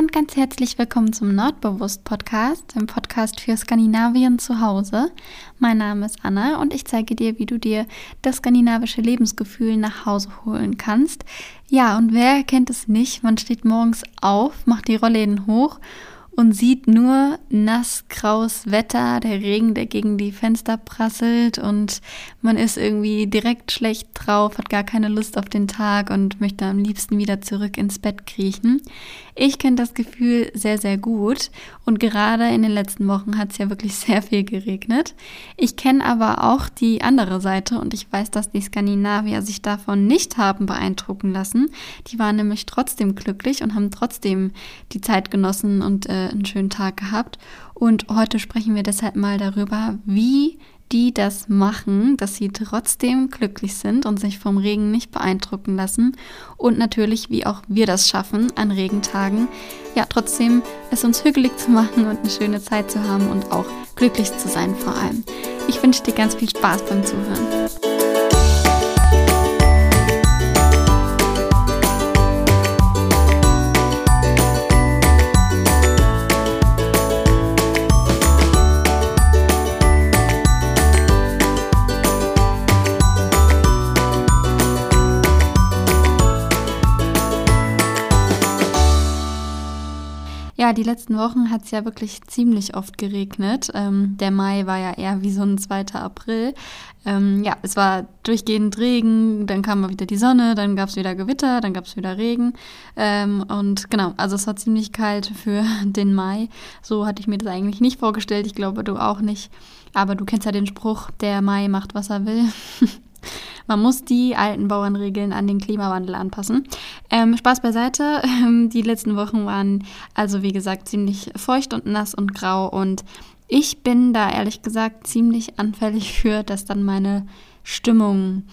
und ganz herzlich willkommen zum Nordbewusst Podcast, dem Podcast für Skandinavien zu Hause. Mein Name ist Anna und ich zeige dir, wie du dir das skandinavische Lebensgefühl nach Hause holen kannst. Ja, und wer kennt es nicht? Man steht morgens auf, macht die Rollläden hoch und sieht nur nass graues Wetter, der Regen, der gegen die Fenster prasselt und man ist irgendwie direkt schlecht drauf, hat gar keine Lust auf den Tag und möchte am liebsten wieder zurück ins Bett kriechen. Ich kenne das Gefühl sehr, sehr gut und gerade in den letzten Wochen hat es ja wirklich sehr viel geregnet. Ich kenne aber auch die andere Seite und ich weiß, dass die Skandinavier sich davon nicht haben beeindrucken lassen. Die waren nämlich trotzdem glücklich und haben trotzdem die Zeit genossen und äh, einen schönen Tag gehabt. Und heute sprechen wir deshalb mal darüber, wie die das machen, dass sie trotzdem glücklich sind und sich vom Regen nicht beeindrucken lassen. Und natürlich, wie auch wir das schaffen, an Regentagen, ja, trotzdem es uns hügelig zu machen und eine schöne Zeit zu haben und auch glücklich zu sein vor allem. Ich wünsche dir ganz viel Spaß beim Zuhören. Die letzten Wochen hat es ja wirklich ziemlich oft geregnet. Ähm, der Mai war ja eher wie so ein 2. April. Ähm, ja, es war durchgehend Regen, dann kam mal wieder die Sonne, dann gab es wieder Gewitter, dann gab es wieder Regen. Ähm, und genau, also es war ziemlich kalt für den Mai. So hatte ich mir das eigentlich nicht vorgestellt. Ich glaube, du auch nicht. Aber du kennst ja den Spruch, der Mai macht, was er will. Man muss die alten Bauernregeln an den Klimawandel anpassen. Ähm, Spaß beiseite. die letzten Wochen waren also, wie gesagt, ziemlich feucht und nass und grau. Und ich bin da ehrlich gesagt ziemlich anfällig für, dass dann meine Stimmung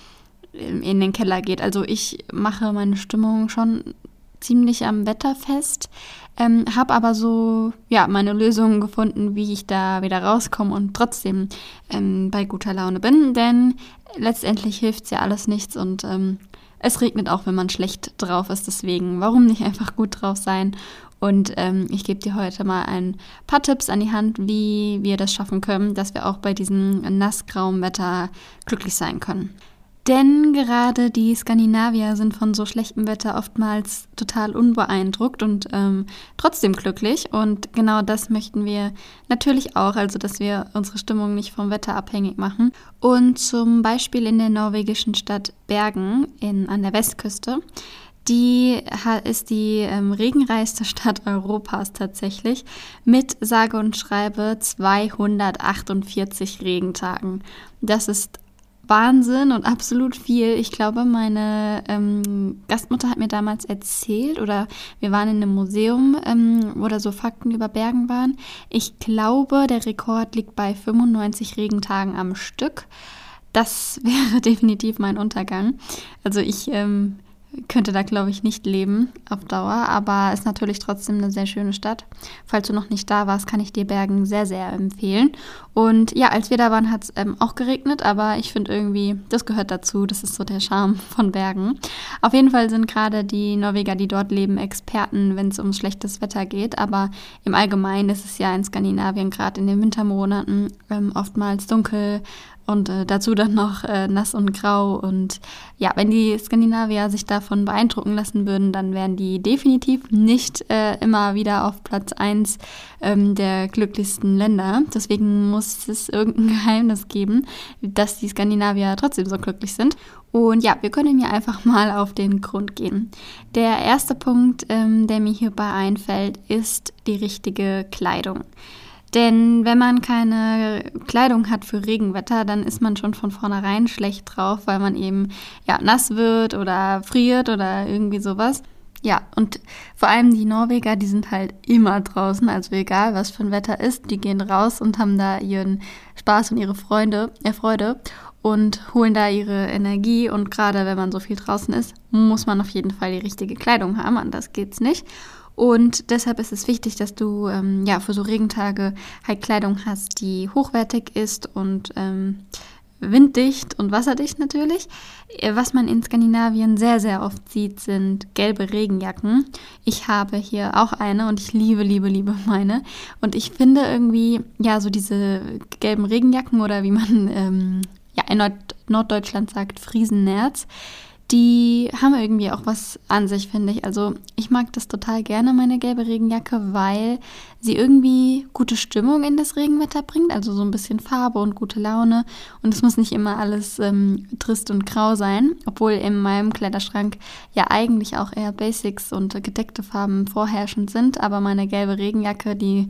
in den Keller geht. Also ich mache meine Stimmung schon ziemlich am Wetter fest, ähm, habe aber so ja meine Lösungen gefunden, wie ich da wieder rauskomme und trotzdem ähm, bei guter Laune bin, denn letztendlich hilft ja alles nichts und ähm, es regnet auch, wenn man schlecht drauf ist. Deswegen, warum nicht einfach gut drauf sein? Und ähm, ich gebe dir heute mal ein paar Tipps an die Hand, wie wir das schaffen können, dass wir auch bei diesem nassgrauen Wetter glücklich sein können. Denn gerade die Skandinavier sind von so schlechtem Wetter oftmals total unbeeindruckt und ähm, trotzdem glücklich. Und genau das möchten wir natürlich auch, also dass wir unsere Stimmung nicht vom Wetter abhängig machen. Und zum Beispiel in der norwegischen Stadt Bergen in, an der Westküste. Die ist die ähm, regenreichste Stadt Europas tatsächlich mit sage und schreibe 248 Regentagen. Das ist Wahnsinn und absolut viel. Ich glaube, meine ähm, Gastmutter hat mir damals erzählt oder wir waren in einem Museum, ähm, wo da so Fakten über Bergen waren. Ich glaube, der Rekord liegt bei 95 Regentagen am Stück. Das wäre definitiv mein Untergang. Also ich ähm, könnte da, glaube ich, nicht leben auf Dauer, aber ist natürlich trotzdem eine sehr schöne Stadt. Falls du noch nicht da warst, kann ich dir Bergen sehr, sehr empfehlen. Und ja, als wir da waren, hat es ähm, auch geregnet, aber ich finde irgendwie, das gehört dazu. Das ist so der Charme von Bergen. Auf jeden Fall sind gerade die Norweger, die dort leben, Experten, wenn es um schlechtes Wetter geht. Aber im Allgemeinen ist es ja in Skandinavien gerade in den Wintermonaten ähm, oftmals dunkel und äh, dazu dann noch äh, nass und grau. Und ja, wenn die Skandinavier sich davon beeindrucken lassen würden, dann wären die definitiv nicht äh, immer wieder auf Platz 1 ähm, der glücklichsten Länder. Deswegen muss es irgendein Geheimnis geben, dass die Skandinavier trotzdem so glücklich sind. Und ja, wir können hier einfach mal auf den Grund gehen. Der erste Punkt, ähm, der mir hierbei einfällt, ist die richtige Kleidung. Denn wenn man keine Kleidung hat für Regenwetter, dann ist man schon von vornherein schlecht drauf, weil man eben ja, nass wird oder friert oder irgendwie sowas. Ja, und vor allem die Norweger, die sind halt immer draußen, also egal was für ein Wetter ist, die gehen raus und haben da ihren Spaß und ihre Freunde, äh, Freude und holen da ihre Energie. Und gerade wenn man so viel draußen ist, muss man auf jeden Fall die richtige Kleidung haben, anders geht's nicht. Und deshalb ist es wichtig, dass du ähm, ja für so Regentage halt Kleidung hast, die hochwertig ist und ähm, winddicht und wasserdicht natürlich. Äh, was man in Skandinavien sehr, sehr oft sieht, sind gelbe Regenjacken. Ich habe hier auch eine und ich liebe, liebe, liebe meine. Und ich finde irgendwie, ja, so diese gelben Regenjacken oder wie man ähm, ja, in Nord Norddeutschland sagt, Friesennerz, die haben irgendwie auch was an sich, finde ich. Also ich mag das total gerne, meine gelbe Regenjacke, weil sie irgendwie gute Stimmung in das Regenwetter bringt, also so ein bisschen Farbe und gute Laune. Und es muss nicht immer alles ähm, trist und grau sein, obwohl in meinem Kleiderschrank ja eigentlich auch eher Basics und gedeckte Farben vorherrschend sind. Aber meine gelbe Regenjacke, die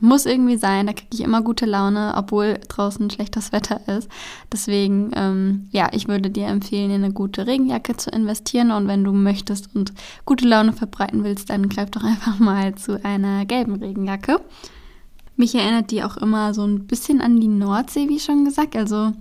muss irgendwie sein, da kriege ich immer gute Laune, obwohl draußen schlechtes Wetter ist. Deswegen, ähm, ja, ich würde dir empfehlen, in eine gute Regenjacke zu investieren. Und wenn du möchtest und gute Laune verbreiten willst, dann greif doch einfach mal zu einer gelben Regenjacke. Mich erinnert die auch immer so ein bisschen an die Nordsee, wie schon gesagt. Also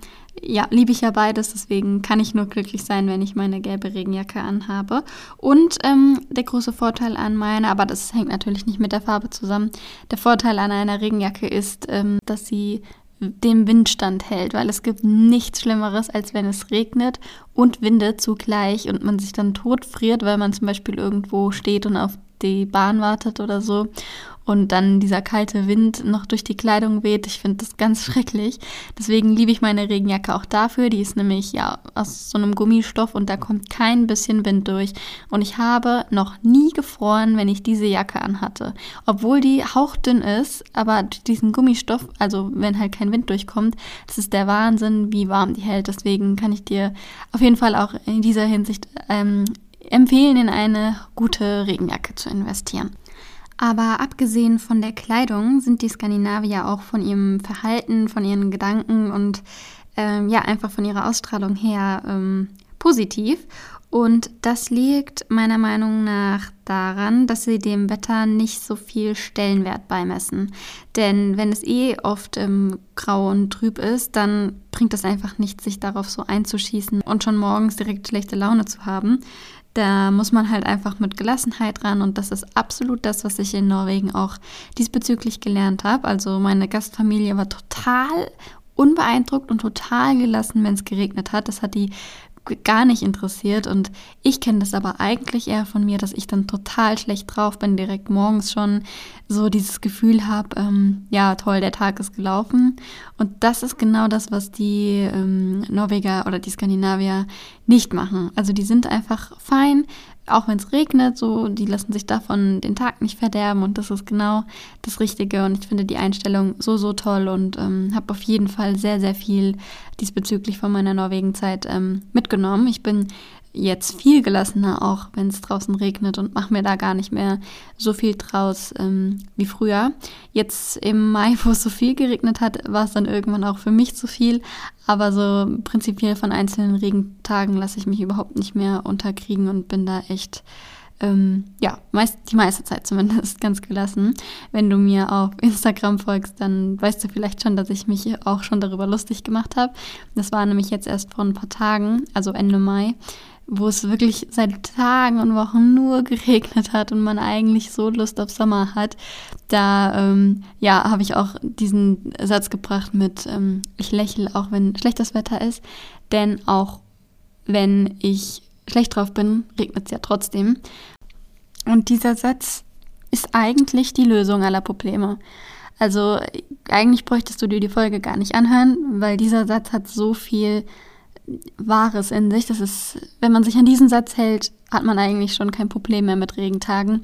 ja, liebe ich ja beides, deswegen kann ich nur glücklich sein, wenn ich meine gelbe Regenjacke anhabe. Und ähm, der große Vorteil an meiner, aber das hängt natürlich nicht mit der Farbe zusammen, der Vorteil an einer Regenjacke ist, ähm, dass sie dem Windstand hält, weil es gibt nichts Schlimmeres, als wenn es regnet und windet zugleich und man sich dann totfriert, weil man zum Beispiel irgendwo steht und auf die Bahn wartet oder so und dann dieser kalte Wind noch durch die Kleidung weht. Ich finde das ganz schrecklich. Deswegen liebe ich meine Regenjacke auch dafür. Die ist nämlich ja aus so einem Gummistoff und da kommt kein bisschen Wind durch. Und ich habe noch nie gefroren, wenn ich diese Jacke anhatte. Obwohl die hauchdünn ist, aber diesen Gummistoff, also wenn halt kein Wind durchkommt, das ist der Wahnsinn, wie warm die hält. Deswegen kann ich dir auf jeden Fall auch in dieser Hinsicht ähm, empfehlen, in eine gute Regenjacke zu investieren. Aber abgesehen von der Kleidung sind die Skandinavier auch von ihrem Verhalten, von ihren Gedanken und ähm, ja, einfach von ihrer Ausstrahlung her ähm, positiv. Und das liegt meiner Meinung nach daran, dass sie dem Wetter nicht so viel Stellenwert beimessen. Denn wenn es eh oft ähm, grau und trüb ist, dann bringt es einfach nichts, sich darauf so einzuschießen und schon morgens direkt schlechte Laune zu haben. Da muss man halt einfach mit Gelassenheit ran und das ist absolut das, was ich in Norwegen auch diesbezüglich gelernt habe. Also meine Gastfamilie war total unbeeindruckt und total gelassen, wenn es geregnet hat. Das hat die gar nicht interessiert. Und ich kenne das aber eigentlich eher von mir, dass ich dann total schlecht drauf bin, direkt morgens schon so dieses Gefühl habe, ähm, ja toll, der Tag ist gelaufen. Und das ist genau das, was die ähm, Norweger oder die Skandinavier nicht machen. Also die sind einfach fein, auch wenn es regnet, so, die lassen sich davon den Tag nicht verderben und das ist genau das Richtige und ich finde die Einstellung so, so toll und ähm, habe auf jeden Fall sehr, sehr viel diesbezüglich von meiner Norwegen-Zeit ähm, mitgenommen. Ich bin jetzt viel gelassener, auch wenn es draußen regnet und mache mir da gar nicht mehr so viel draus ähm, wie früher. Jetzt im Mai, wo es so viel geregnet hat, war es dann irgendwann auch für mich zu viel. Aber so prinzipiell von einzelnen Regentagen lasse ich mich überhaupt nicht mehr unterkriegen und bin da echt ähm, ja, meist, die meiste Zeit zumindest ganz gelassen. Wenn du mir auf Instagram folgst, dann weißt du vielleicht schon, dass ich mich auch schon darüber lustig gemacht habe. Das war nämlich jetzt erst vor ein paar Tagen, also Ende Mai, wo es wirklich seit Tagen und Wochen nur geregnet hat und man eigentlich so Lust auf Sommer hat, da ähm, ja habe ich auch diesen Satz gebracht mit ähm, ich lächle auch wenn schlechtes Wetter ist, denn auch wenn ich schlecht drauf bin, regnet es ja trotzdem. Und dieser Satz ist eigentlich die Lösung aller Probleme. Also eigentlich bräuchtest du dir die Folge gar nicht anhören, weil dieser Satz hat so viel Wahres in sich. Das ist, wenn man sich an diesen Satz hält, hat man eigentlich schon kein Problem mehr mit Regentagen.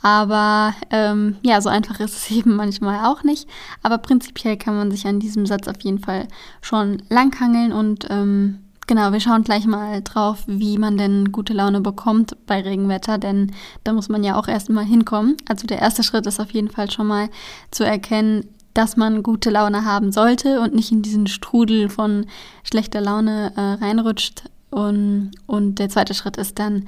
Aber ähm, ja, so einfach ist es eben manchmal auch nicht. Aber prinzipiell kann man sich an diesem Satz auf jeden Fall schon langhangeln und ähm, Genau, wir schauen gleich mal drauf, wie man denn gute Laune bekommt bei Regenwetter, denn da muss man ja auch erstmal hinkommen. Also der erste Schritt ist auf jeden Fall schon mal zu erkennen, dass man gute Laune haben sollte und nicht in diesen Strudel von schlechter Laune äh, reinrutscht. Und, und der zweite Schritt ist dann,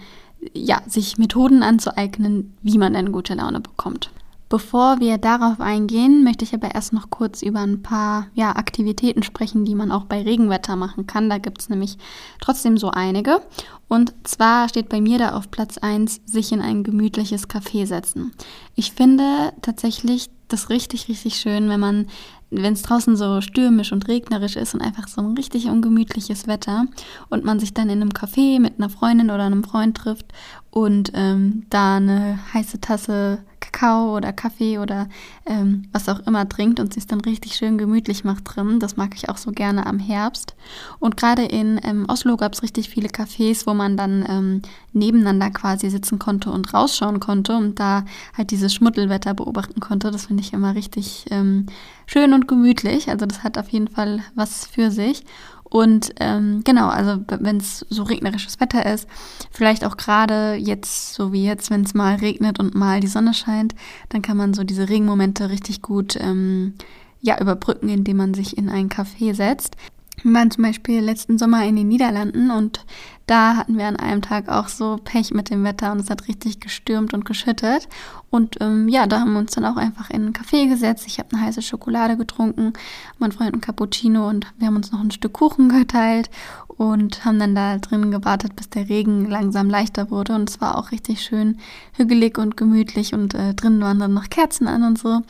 ja, sich Methoden anzueignen, wie man denn gute Laune bekommt. Bevor wir darauf eingehen, möchte ich aber erst noch kurz über ein paar ja, Aktivitäten sprechen, die man auch bei Regenwetter machen kann. Da gibt es nämlich trotzdem so einige. Und zwar steht bei mir da auf Platz 1, sich in ein gemütliches Café setzen. Ich finde tatsächlich das richtig, richtig schön, wenn man wenn es draußen so stürmisch und regnerisch ist und einfach so ein richtig ungemütliches Wetter und man sich dann in einem Café mit einer Freundin oder einem Freund trifft und ähm, da eine heiße Tasse Kakao oder Kaffee oder ähm, was auch immer trinkt und sich dann richtig schön gemütlich macht drin. Das mag ich auch so gerne am Herbst. Und gerade in ähm, Oslo gab es richtig viele Cafés, wo man dann ähm, nebeneinander quasi sitzen konnte und rausschauen konnte und da halt dieses Schmuddelwetter beobachten konnte. Das finde ich immer richtig ähm, schön und gemütlich. Also das hat auf jeden Fall was für sich. Und ähm, genau, also wenn es so regnerisches Wetter ist, vielleicht auch gerade jetzt, so wie jetzt, wenn es mal regnet und mal die Sonne scheint, dann kann man so diese Regenmomente richtig gut ähm, ja, überbrücken, indem man sich in ein Café setzt. Wir waren zum Beispiel letzten Sommer in den Niederlanden und da hatten wir an einem Tag auch so Pech mit dem Wetter und es hat richtig gestürmt und geschüttet. Und ähm, ja, da haben wir uns dann auch einfach in einen Café gesetzt. Ich habe eine heiße Schokolade getrunken, mein Freund ein Cappuccino und wir haben uns noch ein Stück Kuchen geteilt und haben dann da drin gewartet, bis der Regen langsam leichter wurde. Und es war auch richtig schön hügelig und gemütlich und äh, drinnen waren dann noch Kerzen an und so.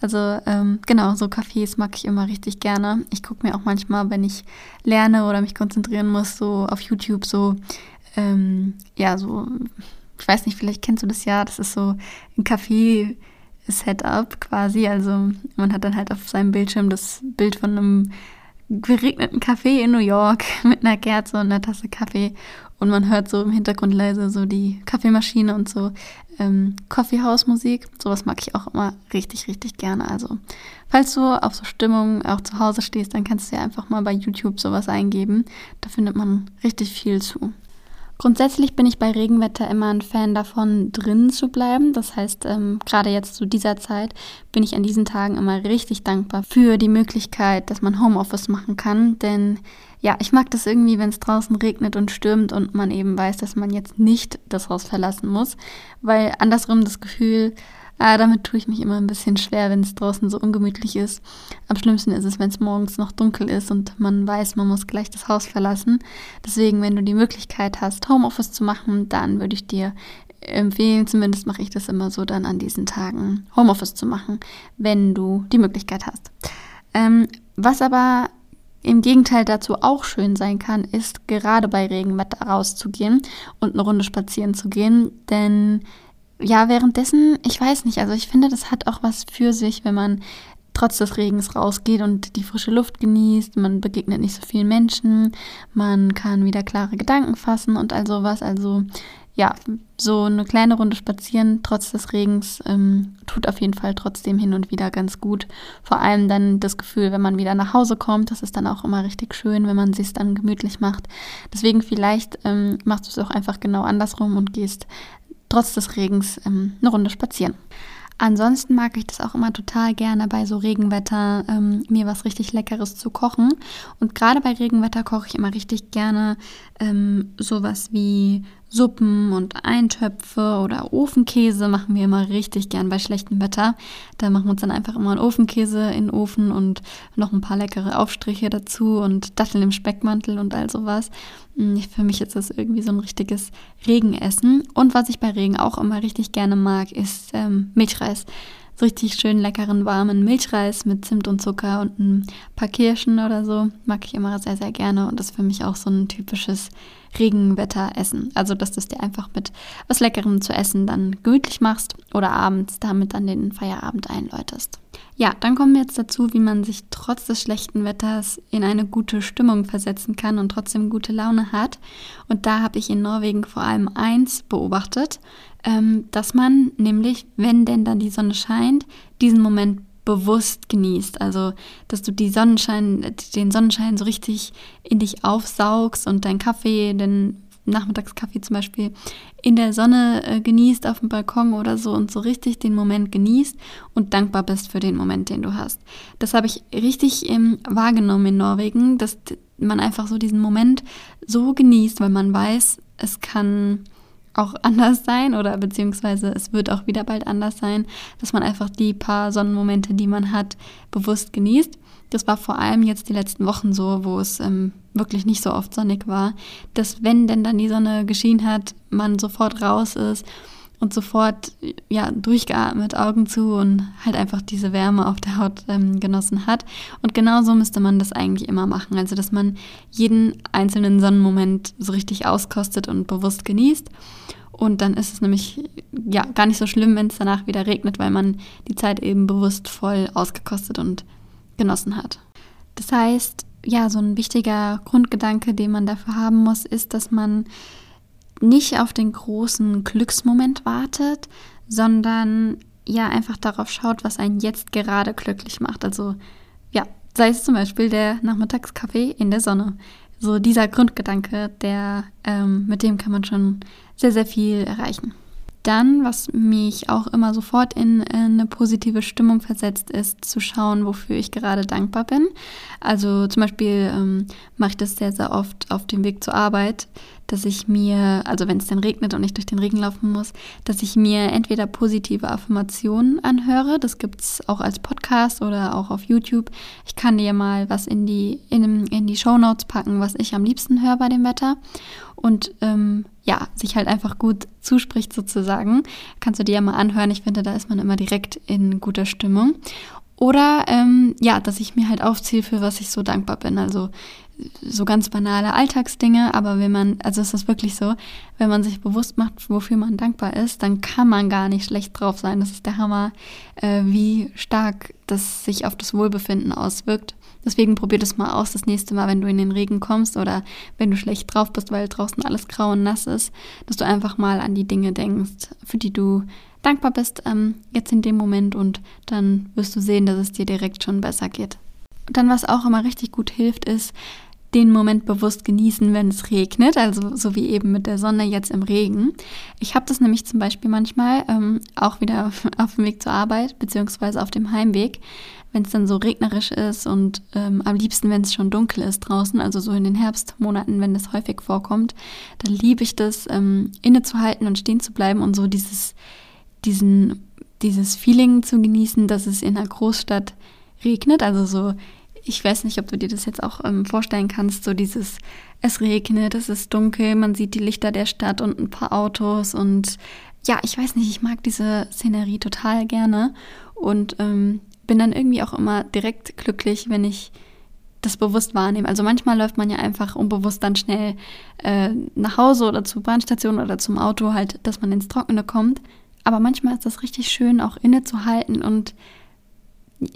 Also ähm, genau, so Cafés mag ich immer richtig gerne. Ich gucke mir auch manchmal, wenn ich lerne oder mich konzentrieren muss, so auf YouTube so, ähm, ja, so, ich weiß nicht, vielleicht kennst du das ja, das ist so ein Café. Setup quasi, also man hat dann halt auf seinem Bildschirm das Bild von einem geregneten Café in New York mit einer Kerze und einer Tasse Kaffee und man hört so im Hintergrund leise so die Kaffeemaschine und so ähm, Coffeehouse-Musik. Sowas mag ich auch immer richtig, richtig gerne. Also, falls du auf so Stimmung auch zu Hause stehst, dann kannst du ja einfach mal bei YouTube sowas eingeben. Da findet man richtig viel zu. Grundsätzlich bin ich bei Regenwetter immer ein Fan davon, drinnen zu bleiben. Das heißt, ähm, gerade jetzt zu dieser Zeit bin ich an diesen Tagen immer richtig dankbar für die Möglichkeit, dass man Homeoffice machen kann. Denn ja, ich mag das irgendwie, wenn es draußen regnet und stürmt und man eben weiß, dass man jetzt nicht das Haus verlassen muss. Weil andersrum das Gefühl, Ah, damit tue ich mich immer ein bisschen schwer, wenn es draußen so ungemütlich ist. Am schlimmsten ist es, wenn es morgens noch dunkel ist und man weiß, man muss gleich das Haus verlassen. Deswegen, wenn du die Möglichkeit hast, Homeoffice zu machen, dann würde ich dir empfehlen, zumindest mache ich das immer so, dann an diesen Tagen Homeoffice zu machen, wenn du die Möglichkeit hast. Ähm, was aber im Gegenteil dazu auch schön sein kann, ist gerade bei Regenwetter rauszugehen und eine Runde spazieren zu gehen, denn ja, währenddessen, ich weiß nicht, also ich finde, das hat auch was für sich, wenn man trotz des Regens rausgeht und die frische Luft genießt, man begegnet nicht so vielen Menschen, man kann wieder klare Gedanken fassen und all sowas. Also ja, so eine kleine Runde spazieren trotz des Regens ähm, tut auf jeden Fall trotzdem hin und wieder ganz gut. Vor allem dann das Gefühl, wenn man wieder nach Hause kommt, das ist dann auch immer richtig schön, wenn man sich dann gemütlich macht. Deswegen vielleicht ähm, machst du es auch einfach genau andersrum und gehst trotz des Regens ähm, eine Runde spazieren. Ansonsten mag ich das auch immer total gerne bei so Regenwetter, ähm, mir was richtig Leckeres zu kochen. Und gerade bei Regenwetter koche ich immer richtig gerne ähm, sowas wie Suppen und Eintöpfe oder Ofenkäse machen wir immer richtig gern bei schlechtem Wetter. Da machen wir uns dann einfach immer einen Ofenkäse in den Ofen und noch ein paar leckere Aufstriche dazu und Datteln im Speckmantel und all sowas. Hm, für mich ist das irgendwie so ein richtiges Regenessen. Und was ich bei Regen auch immer richtig gerne mag, ist ähm, Milchreis so richtig schön leckeren, warmen Milchreis mit Zimt und Zucker und ein paar Kirschen oder so. Mag ich immer sehr, sehr gerne und ist für mich auch so ein typisches Regenwetteressen. Also, dass du es dir einfach mit was Leckerem zu essen dann gemütlich machst oder abends damit dann den Feierabend einläutest. Ja, dann kommen wir jetzt dazu, wie man sich trotz des schlechten Wetters in eine gute Stimmung versetzen kann und trotzdem gute Laune hat. Und da habe ich in Norwegen vor allem eins beobachtet, ähm, dass man nämlich, wenn denn dann die Sonne scheint, diesen Moment bewusst genießt. Also, dass du die Sonnenschein, den Sonnenschein so richtig in dich aufsaugst und deinen Kaffee, den Nachmittagskaffee zum Beispiel, in der Sonne äh, genießt auf dem Balkon oder so und so richtig den Moment genießt und dankbar bist für den Moment, den du hast. Das habe ich richtig ähm, wahrgenommen in Norwegen, dass man einfach so diesen Moment so genießt, weil man weiß, es kann auch anders sein oder beziehungsweise es wird auch wieder bald anders sein, dass man einfach die paar Sonnenmomente, die man hat, bewusst genießt. Das war vor allem jetzt die letzten Wochen so, wo es ähm, wirklich nicht so oft sonnig war, dass wenn denn dann die Sonne geschienen hat, man sofort raus ist und sofort ja durchgeatmet, Augen zu und halt einfach diese Wärme auf der Haut ähm, genossen hat. Und genauso müsste man das eigentlich immer machen, also dass man jeden einzelnen Sonnenmoment so richtig auskostet und bewusst genießt. Und dann ist es nämlich ja gar nicht so schlimm, wenn es danach wieder regnet, weil man die Zeit eben bewusst voll ausgekostet und genossen hat. Das heißt, ja, so ein wichtiger Grundgedanke, den man dafür haben muss, ist, dass man nicht auf den großen Glücksmoment wartet, sondern ja einfach darauf schaut, was einen jetzt gerade glücklich macht. Also ja, sei es zum Beispiel der Nachmittagskaffee in der Sonne. So dieser Grundgedanke, der ähm, mit dem kann man schon sehr, sehr viel erreichen. Dann, was mich auch immer sofort in, in eine positive Stimmung versetzt, ist zu schauen, wofür ich gerade dankbar bin. Also zum Beispiel ähm, mache ich das sehr, sehr oft auf dem Weg zur Arbeit, dass ich mir, also wenn es dann regnet und ich durch den Regen laufen muss, dass ich mir entweder positive Affirmationen anhöre, das gibt es auch als Podcast oder auch auf YouTube. Ich kann dir mal was in die, in, in die Show Notes packen, was ich am liebsten höre bei dem Wetter. Und ähm, ja, sich halt einfach gut zuspricht sozusagen. Kannst du dir ja mal anhören. Ich finde, da ist man immer direkt in guter Stimmung. Oder ähm, ja, dass ich mir halt aufziehe, für was ich so dankbar bin. Also so ganz banale Alltagsdinge, aber wenn man, also es ist wirklich so, wenn man sich bewusst macht, wofür man dankbar ist, dann kann man gar nicht schlecht drauf sein. Das ist der Hammer, äh, wie stark das sich auf das Wohlbefinden auswirkt. Deswegen probier das mal aus, das nächste Mal, wenn du in den Regen kommst oder wenn du schlecht drauf bist, weil draußen alles grau und nass ist, dass du einfach mal an die Dinge denkst, für die du dankbar bist ähm, jetzt in dem Moment und dann wirst du sehen, dass es dir direkt schon besser geht. Und dann, was auch immer richtig gut hilft, ist, den Moment bewusst genießen, wenn es regnet, also so wie eben mit der Sonne jetzt im Regen. Ich habe das nämlich zum Beispiel manchmal ähm, auch wieder auf dem Weg zur Arbeit beziehungsweise auf dem Heimweg, wenn es dann so regnerisch ist und ähm, am liebsten, wenn es schon dunkel ist draußen, also so in den Herbstmonaten, wenn das häufig vorkommt, dann liebe ich das, ähm, innezuhalten und stehen zu bleiben und so dieses, diesen, dieses Feeling zu genießen, dass es in einer Großstadt regnet, also so ich weiß nicht, ob du dir das jetzt auch ähm, vorstellen kannst, so dieses, es regnet, es ist dunkel, man sieht die Lichter der Stadt und ein paar Autos und ja, ich weiß nicht, ich mag diese Szenerie total gerne und ähm, bin dann irgendwie auch immer direkt glücklich, wenn ich das bewusst wahrnehme. Also manchmal läuft man ja einfach unbewusst dann schnell äh, nach Hause oder zur Bahnstation oder zum Auto halt, dass man ins Trockene kommt. Aber manchmal ist das richtig schön, auch innezuhalten und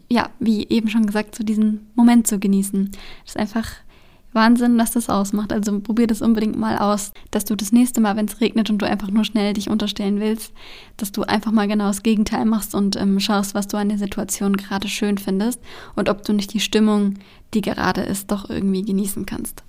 ja, wie eben schon gesagt, so diesen Moment zu genießen. Das ist einfach Wahnsinn, was das ausmacht. Also probier das unbedingt mal aus, dass du das nächste Mal, wenn es regnet und du einfach nur schnell dich unterstellen willst, dass du einfach mal genau das Gegenteil machst und ähm, schaust, was du an der Situation gerade schön findest und ob du nicht die Stimmung, die gerade ist, doch irgendwie genießen kannst.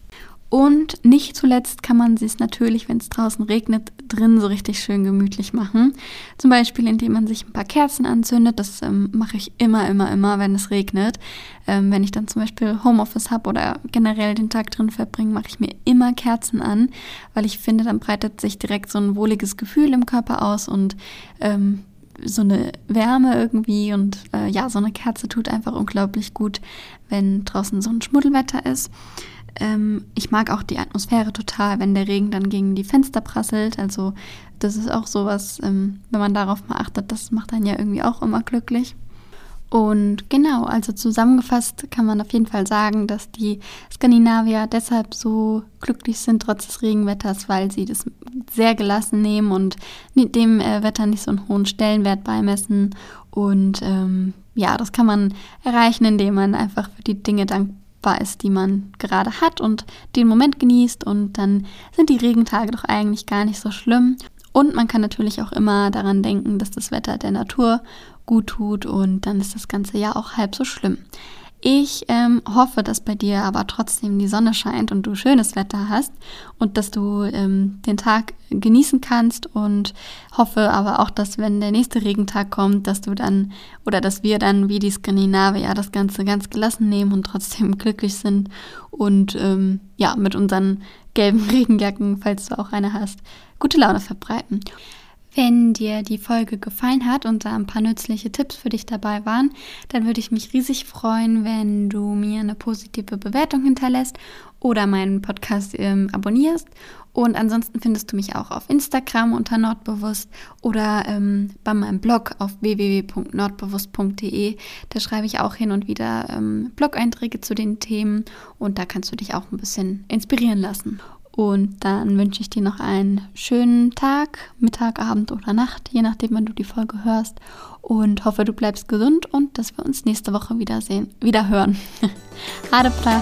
Und nicht zuletzt kann man es natürlich, wenn es draußen regnet, drin so richtig schön gemütlich machen. Zum Beispiel, indem man sich ein paar Kerzen anzündet. Das ähm, mache ich immer, immer, immer, wenn es regnet. Ähm, wenn ich dann zum Beispiel Homeoffice habe oder generell den Tag drin verbringe, mache ich mir immer Kerzen an, weil ich finde, dann breitet sich direkt so ein wohliges Gefühl im Körper aus und ähm, so eine Wärme irgendwie und äh, ja, so eine Kerze tut einfach unglaublich gut, wenn draußen so ein Schmuddelwetter ist. Ähm, ich mag auch die Atmosphäre total, wenn der Regen dann gegen die Fenster prasselt. Also das ist auch sowas, ähm, wenn man darauf mal achtet, das macht einen ja irgendwie auch immer glücklich. Und genau, also zusammengefasst kann man auf jeden Fall sagen, dass die Skandinavier deshalb so glücklich sind trotz des Regenwetters, weil sie das sehr gelassen nehmen und dem äh, Wetter nicht so einen hohen Stellenwert beimessen. Und ähm, ja, das kann man erreichen, indem man einfach für die Dinge dankbar dankbar ist, die man gerade hat und den Moment genießt und dann sind die Regentage doch eigentlich gar nicht so schlimm. Und man kann natürlich auch immer daran denken, dass das Wetter der Natur gut tut und dann ist das ganze Jahr auch halb so schlimm. Ich ähm, hoffe, dass bei dir aber trotzdem die Sonne scheint und du schönes Wetter hast und dass du ähm, den Tag genießen kannst und hoffe aber auch, dass wenn der nächste Regentag kommt, dass du dann oder dass wir dann wie die Skandinavier das Ganze ganz gelassen nehmen und trotzdem glücklich sind und ähm, ja mit unseren gelben Regenjacken, falls du auch eine hast, gute Laune verbreiten. Wenn dir die Folge gefallen hat und da ein paar nützliche Tipps für dich dabei waren, dann würde ich mich riesig freuen, wenn du mir eine positive Bewertung hinterlässt oder meinen Podcast ähm, abonnierst. Und ansonsten findest du mich auch auf Instagram unter Nordbewusst oder ähm, bei meinem Blog auf www.nordbewusst.de. Da schreibe ich auch hin und wieder ähm, Blog-Einträge zu den Themen und da kannst du dich auch ein bisschen inspirieren lassen. Und dann wünsche ich dir noch einen schönen Tag, Mittag, Abend oder Nacht, je nachdem, wann du die Folge hörst. Und hoffe, du bleibst gesund und dass wir uns nächste Woche wiedersehen, wieder hören. Adepra.